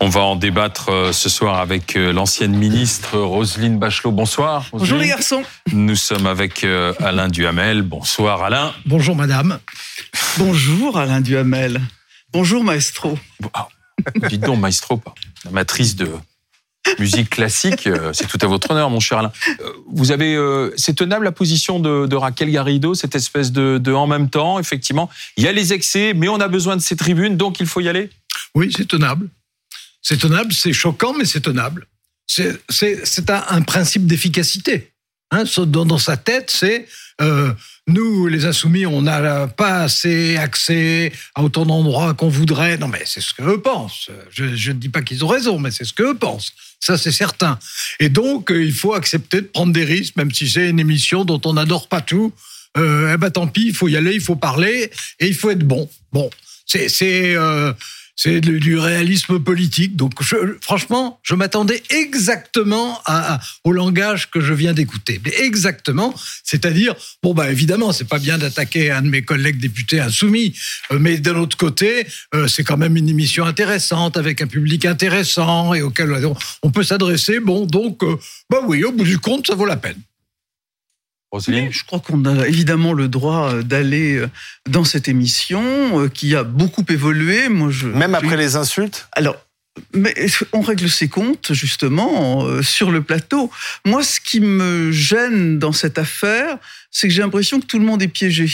On va en débattre euh, ce soir avec euh, l'ancienne ministre Roselyne Bachelot. Bonsoir. Bonjour les garçons. Nous sommes avec euh, Alain Duhamel. Bonsoir Alain. Bonjour madame. Bonjour Alain Duhamel. Bonjour maestro. Ah, dites donc maestro, pas. La matrice de musique classique, c'est tout à votre honneur, mon cher Alain. Vous avez, c'est tenable la position de, Raquel Garrido, cette espèce de, de en même temps, effectivement. Il y a les excès, mais on a besoin de ces tribunes, donc il faut y aller? Oui, c'est tenable. C'est tenable, c'est choquant, mais c'est tenable. C'est un, un, principe d'efficacité. Hein, dans, sa tête, c'est euh, nous, les insoumis, on n'a pas assez accès à autant d'endroits qu'on voudrait. Non, mais c'est ce qu'eux pensent. Je ne dis pas qu'ils ont raison, mais c'est ce qu'eux pensent. Ça, c'est certain. Et donc, euh, il faut accepter de prendre des risques, même si c'est une émission dont on n'adore pas tout. Euh, eh ben, tant pis, il faut y aller, il faut parler et il faut être bon. Bon, c'est c'est du réalisme politique. Donc, franchement, je m'attendais exactement au langage que je viens d'écouter. Exactement, c'est-à-dire, bon, bah évidemment, c'est pas bien d'attaquer un de mes collègues députés insoumis, euh, mais d'un autre côté, euh, c'est quand même une émission intéressante avec un public intéressant et auquel on peut s'adresser. Bon, donc, euh, bah oui, au bout du compte, ça vaut la peine. Je crois qu'on a évidemment le droit euh, d'aller euh, dans cette émission euh, qui a beaucoup évolué. Moi, je, Même après les insultes Alors, mais on règle ses comptes justement sur le plateau. Moi, ce qui me gêne dans cette affaire, c'est que j'ai l'impression que tout le monde est piégé.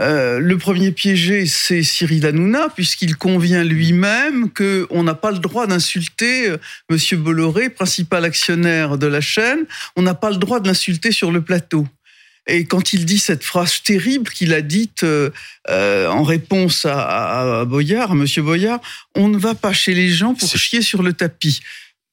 Euh, le premier piégé, c'est Cyril Hanouna, puisqu'il convient lui-même qu'on n'a pas le droit d'insulter euh, Monsieur Bolloré, principal actionnaire de la chaîne. On n'a pas le droit de l'insulter sur le plateau. Et quand il dit cette phrase terrible qu'il a dite euh, en réponse à, à, Boyard, à Monsieur Boyard, on ne va pas chez les gens pour chier sur le tapis.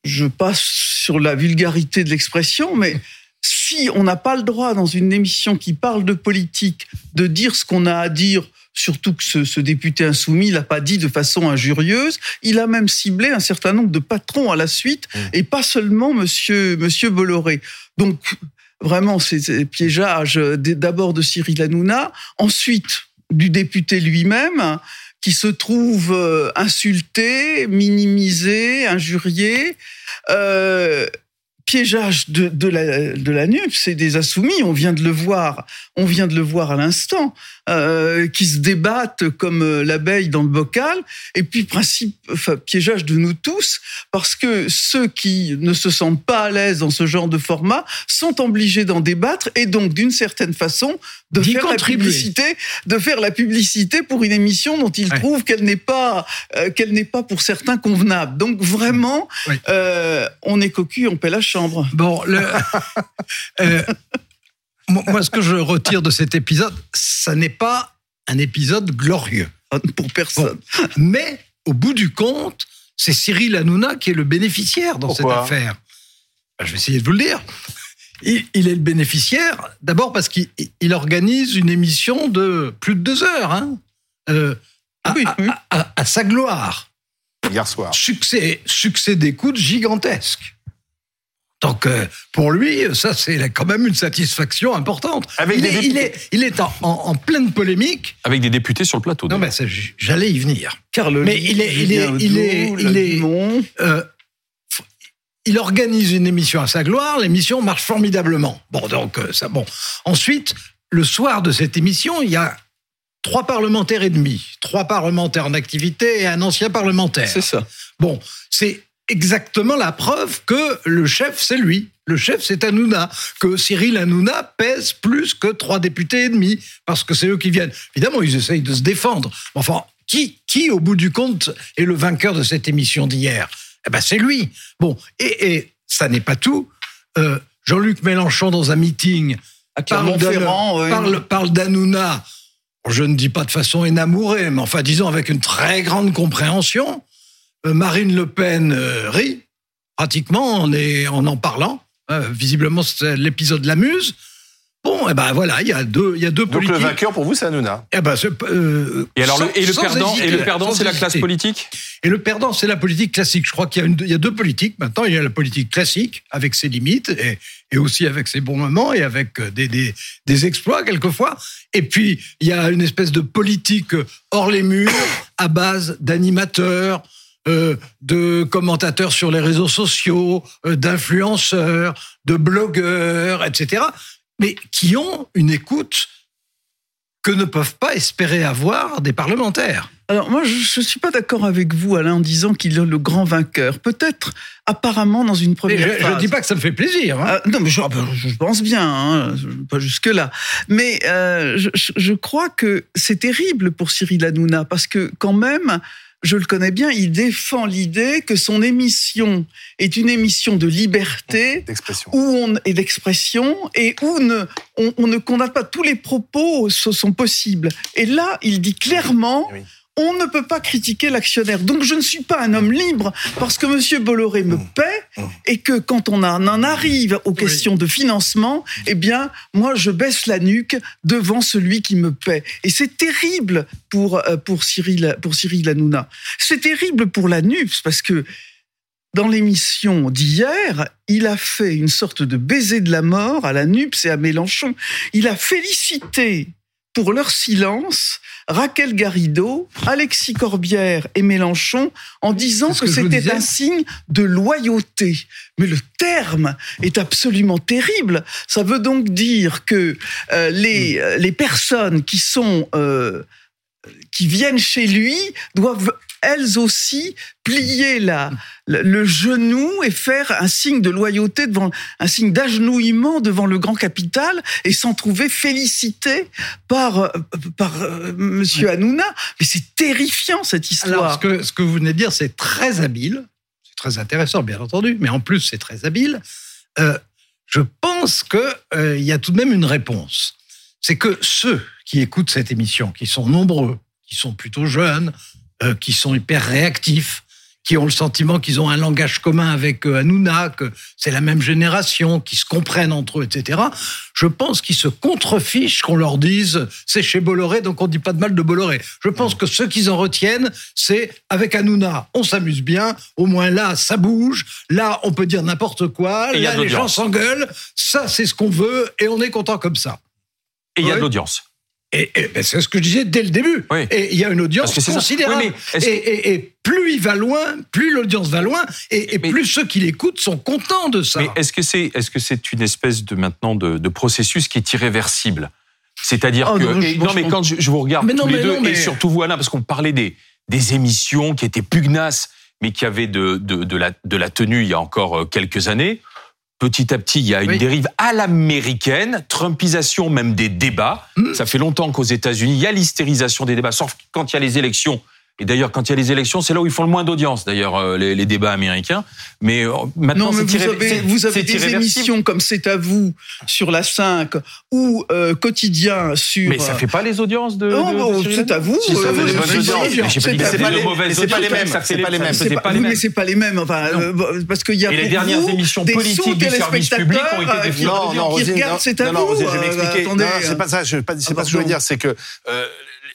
Je passe sur la vulgarité de l'expression, mais si on n'a pas le droit dans une émission qui parle de politique de dire ce qu'on a à dire, surtout que ce, député insoumis l'a pas dit de façon injurieuse, il a même ciblé un certain nombre de patrons à la suite mmh. et pas seulement monsieur monsieur Bolloré. Donc vraiment c'est piégeage d'abord de Cyril Hanouna, ensuite du député lui-même qui se trouve euh, insulté, minimisé, injurié. Euh, piégeage de, de, la, de la NUP, c'est des insoumis, on vient de le voir, on vient de le voir à l'instant, euh, qui se débattent comme euh, l'abeille dans le bocal, et puis principe, enfin, piégeage de nous tous, parce que ceux qui ne se sentent pas à l'aise dans ce genre de format sont obligés d'en débattre, et donc d'une certaine façon de faire la publicité, de faire la publicité pour une émission dont ils trouvent qu'elle n'est pas, euh, qu'elle n'est pas pour certains convenable. Donc vraiment, euh, on est cocu, on paie la chambre. Bon, le, euh, moi, ce que je retire de cet épisode, ça n'est pas un épisode glorieux. Pour personne. mais, au bout du compte, c'est Cyril Hanouna qui est le bénéficiaire dans cette affaire. Ben, je vais essayer de vous le dire. Il, est le bénéficiaire, d'abord parce qu'il organise une émission de plus de deux heures, hein, euh, à, sa gloire. Hier soir. Succès, succès d'écoute gigantesque. Donc euh, pour lui, ça c'est quand même une satisfaction importante. Avec il, est, il, est, il est en, pleine polémique. Avec des députés sur le plateau. Non mais j'allais y venir. Carl mais il est, il est, il est, il est, euh, il organise une émission à sa gloire. L'émission marche formidablement. Bon donc euh, ça bon. Ensuite, le soir de cette émission, il y a trois parlementaires et demi, trois parlementaires en activité et un ancien parlementaire. C'est ça. Bon, c'est exactement la preuve que le chef, c'est lui. Le chef, c'est Hanouna. Que Cyril Hanouna pèse plus que trois députés et demi, parce que c'est eux qui viennent. Évidemment, ils essayent de se défendre. Enfin, qui, qui, au bout du compte, est le vainqueur de cette émission d'hier? Eh ben, c'est lui. Bon, et, et ça n'est pas tout. Euh, Jean-Luc Mélenchon, dans un meeting, parle, parle, parle d'Hanouna. Je ne dis pas de façon énamourée, mais enfin, disons avec une très grande compréhension. Euh, Marine Le Pen euh, rit, pratiquement, en, en en parlant. Euh, visiblement, l'épisode l'amuse. Bon, eh ben voilà, il y a deux, il y a deux Donc politiques. le vainqueur pour vous, c'est Hanouna. Eh ben, c'est, euh, Et alors, sans- le, et le perdant, hésiter, et le perdant, c'est la classe politique Et le perdant, c'est la politique classique. Je crois qu'il y a, une- il y a deux politiques maintenant. Il y a la politique classique, avec ses limites, et, et aussi avec ses bons moments, et avec des, des, des exploits quelquefois. Et puis, il y a une espèce de politique hors les murs, à base d'animateurs, euh, de commentateurs sur les réseaux sociaux, euh, d'influenceurs, de blogueurs, etc., mais qui ont une écoute que ne peuvent pas espérer avoir des parlementaires. Alors moi, je ne suis pas d'accord avec vous, Alain, en disant qu'il est le grand vainqueur. Peut-être, apparemment, dans une Mais première je ne phase. dis pas que ça me fait plaisir. hein. Ah, non, mais je, ah ben, je pense bien, hein, pas jusque-là. Mais euh, je, je- je crois que c'est terrible pour Cyril Hanouna, parce que quand même, je le connais bien, il défend l'idée que son émission est une émission de liberté où on et d'expression et où ne, on, on ne condamne pas tous les propos ce sont possibles. Et là, il dit clairement. Oui. On ne peut pas critiquer l'actionnaire. Donc je ne suis pas un homme libre parce que Monsieur Bolloré me Mmh. paie Mmh. et que quand on en en arrive aux questions de financement, eh bien, moi, je baisse la nuque devant celui qui me paie. Et c'est terrible pour, euh, pour, Cyril, pour Cyril Hanouna. C'est terrible pour la NUPS parce que dans l'émission d'hier, il a fait une sorte de baiser de la mort à la NUPS et à Mélenchon. Il a félicité pour leur silence Raquel Garrido, Alexis Corbière et Mélenchon en disant que, c'était un signe de loyauté. Mais le terme est absolument terrible. Ça veut donc dire que euh, les, euh, les personnes qui sont euh, qui viennent chez lui doivent elles aussi plier la, le, le genou et faire un signe de loyauté devant un signe d'agenouillement devant le grand capital et s'en trouver félicité par euh, par euh, Monsieur Hanouna. Mais c'est terrifiant cette histoire. Alors, ce que, ce que vous venez de dire, c'est très habile. C'est très intéressant, bien entendu, mais en plus, c'est très habile. Euh, je pense qu'il y a tout de même une réponse. C'est que ceux qui écoutent cette émission, qui sont nombreux, qui sont plutôt jeunes, euh, qui sont hyper réactifs, qui ont le sentiment qu'ils ont un langage commun avec euh, Hanouna, que c'est la même génération, qui se comprennent entre eux, etc. Je pense qu'ils se contrefichent qu'on leur dise c'est chez Bolloré, donc on dit pas de mal de Bolloré. Je pense que ce qu'ils en retiennent, c'est avec Hanouna, on s'amuse bien, au moins là, ça bouge, là, on peut dire n'importe quoi, Et là, les gens s'engueulent, ça, c'est ce qu'on veut, et on est content comme ça. Et il y a de l'audience. Et, et- et c'est ce que je disais dès le début. Oui. Et il y a une audience que considérable. Oui, est-ce et, et- plus il va loin, plus l'audience va loin, et, Mais- plus ceux qui l'écoutent sont contents de ça. Mais est-ce que c'est est-ce que c'est une espèce de maintenant de, de processus qui est irréversible? C'est-à-dire Oh que non, je mais quand je, je vous regarde non, tous les deux non, mais- et surtout vous Alain parce qu'on parlait des des émissions qui étaient pugnaces mais qui avaient de de, de la de la tenue il y a encore euh, quelques années. Petit à petit, il y a une Oui. dérive à l'américaine, Trumpisation même des débats. Mm. Ça fait longtemps qu'aux États-Unis, il y a l'hystérisation des débats, sauf quand il y a les élections. Et d'ailleurs, quand il y a les élections, c'est là où ils font le moins d'audience, d'ailleurs, euh, les, les débats américains. Mais euh, maintenant, Non, mais c'est vous irré- avez, vous des émissions comme C'est à vous sur la 5 ou euh, Quotidien sur. Mais ça fait pas les audiences de. Non, bon, c'est à vous. Si, ça fait des bonnes c'est audiences. pas- Mais j'ai pas dit c'est pas les- mauvaises mais c'est pas les audiences, mêmes, ça c'est pas les mêmes. C'est pas, les mais mêmes. c'est pas les mêmes. Enfin, parce qu'il y a Et les dernières émissions des politiques du service public ont été des qui- Non, Non, C'est à non, non, vous. Je vais m'expliquer. c'est pas ça. C'est pas ce que je veux dire. C'est que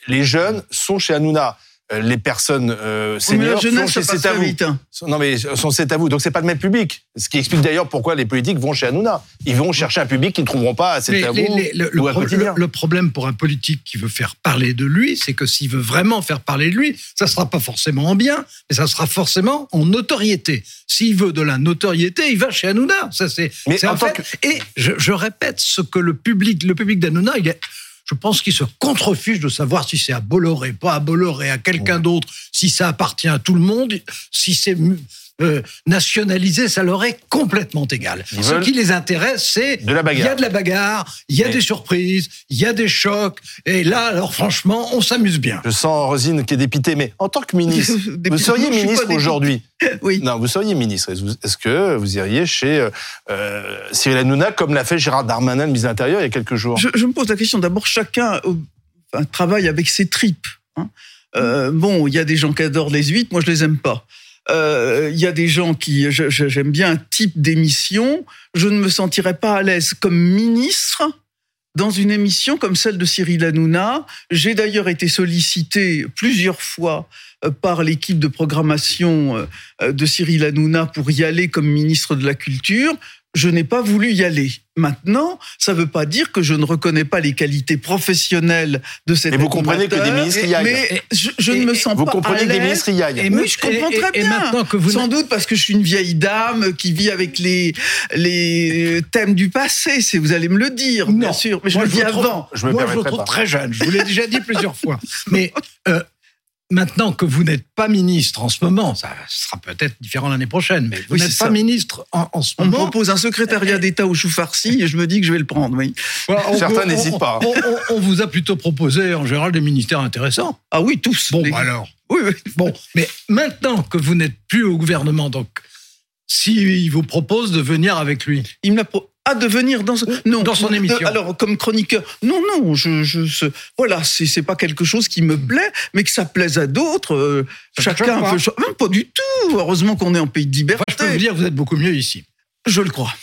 les jeunes sont chez Hanouna. Euh, Les personnes euh, Oui, mais la seniors sont chez C'est à vous. vite. hein. Non, mais sont C'est à vous. Donc, c'est pas le même public. Ce qui explique d'ailleurs pourquoi les politiques vont chez Hanouna. Ils vont chercher un public qu'ils ne trouveront pas à C'est à les- vous les- le, le ou à pro- quotidien. le- le problème pour un politique qui veut faire parler de lui, c'est que s'il veut vraiment faire parler de lui, ça sera pas forcément en bien, mais ça sera forcément en notoriété. S'il veut de la notoriété, il va chez Hanouna. Ça c'est. Mais c'est en un fait. Et je, je répète ce que le public, le public d'Hanouna, il est. Je pense qu'il se contrefiche de savoir si c'est à Bolloré, pas à Bolloré, à quelqu'un d'autre, si ça appartient à tout le monde, si c'est euh, nationalisé, ça leur est complètement égal. Ils Ce qui les intéresse, c'est de la il y a de la bagarre, il y a Mais- des surprises, il y a des chocs. Et là, alors franchement, on s'amuse bien. Je sens Rosine qui est dépitée, mais en tant que ministre, Dépité- vous seriez ministre aujourd'hui? Oui. Non, vous seriez ministre. Est-ce que vous iriez chez euh, euh, Cyril Hanouna comme l'a fait Gérard Darmanin, le ministre de l'Intérieur, il y a quelques jours? Je, je me pose la question. D'abord, chacun euh, travaille avec ses tripes. hein. Euh, bon, il y a des gens qui adorent les huîtres, moi je les aime pas. Euh, Il y a des gens qui, j'aime bien un type d'émission. Je ne me sentirais pas à l'aise comme ministre dans une émission comme celle de Cyril Hanouna. J'ai d'ailleurs été sollicité plusieurs fois euh, par l'équipe de programmation euh, de Cyril Hanouna pour y aller comme ministre de la Culture. Je n'ai pas voulu y aller. Maintenant, ça ne veut pas dire que je ne reconnais pas les qualités professionnelles de cet Et vous comprenez que des animateur, ministres y aillent. Mais je, je Et- ne me et- sens Vous pas comprenez à que des ministres y aillent. Et Oui, je comprends et- très et bien. maintenant que vous Sans doute parce que je suis une vieille dame qui vit avec les, les thèmes du passé, c'est vous allez me le dire, bien Non. sûr. Mais je Moi, le dis vous trouve- avant. Je me Moi, je vous permettrai trouve pas. très jeune. Je vous l'ai déjà dit plusieurs fois. Mais euh, maintenant que vous n'êtes pas ministre en ce moment, ça sera peut-être différent l'année prochaine, mais vous Oui, n'êtes pas ça. ministre en, en ce On me moment. propose un secrétariat d'État au chou farci et je me dis que je vais le prendre. Oui. Voilà, on- Certains on- n'hésitent on- pas. On, on- on vous a plutôt proposé en général des ministères intéressants. Ah oui, tous. Bon, Les- bah alors. Oui, oui. Bon, mais maintenant que vous n'êtes plus au gouvernement, donc s'il vous propose de venir avec lui, Il me l'a pro- à devenir dans, ce- non, Dans son émission. alors, comme chroniqueur, non, non, je, je, ce- voilà, c'est c'est pas quelque chose qui me plaît, mais que ça plaise à d'autres. euh, chacun peut. Même pas du tout. Heureusement qu'on est en pays de liberté. Enfin, je peux vous dire, vous êtes beaucoup mieux ici. Je le crois.